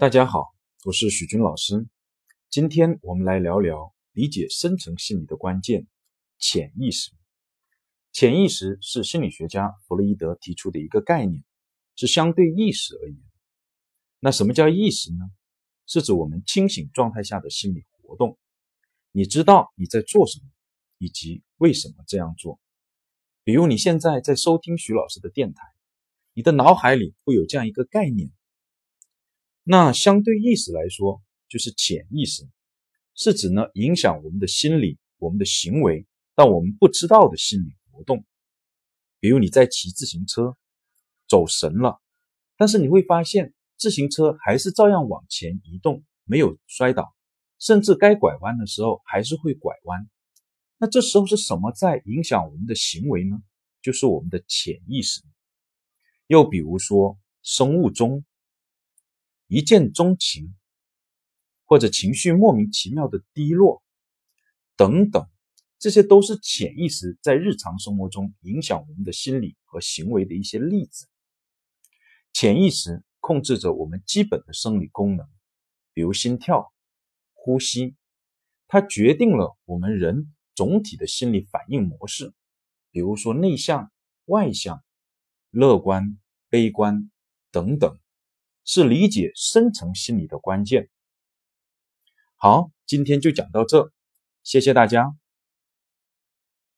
大家好，我是许军老师。今天我们来聊聊理解深层心理的关键——潜意识。潜意识是心理学家弗洛伊德提出的一个概念，是相对意识而言。那什么叫意识呢？是指我们清醒状态下的心理活动。你知道你在做什么，以及为什么这样做。比如你现在在收听徐老师的电台，你的脑海里会有这样一个概念。那相对意识来说，就是潜意识，是指呢影响我们的心理、我们的行为，但我们不知道的心理活动。比如你在骑自行车，走神了，但是你会发现自行车还是照样往前移动，没有摔倒，甚至该拐弯的时候还是会拐弯。那这时候是什么在影响我们的行为呢？就是我们的潜意识。又比如说生物钟。一见钟情，或者情绪莫名其妙的低落，等等，这些都是潜意识在日常生活中影响我们的心理和行为的一些例子。潜意识控制着我们基本的生理功能，比如心跳、呼吸，它决定了我们人总体的心理反应模式，比如说内向、外向、乐观、悲观等等。是理解深层心理的关键。好，今天就讲到这，谢谢大家。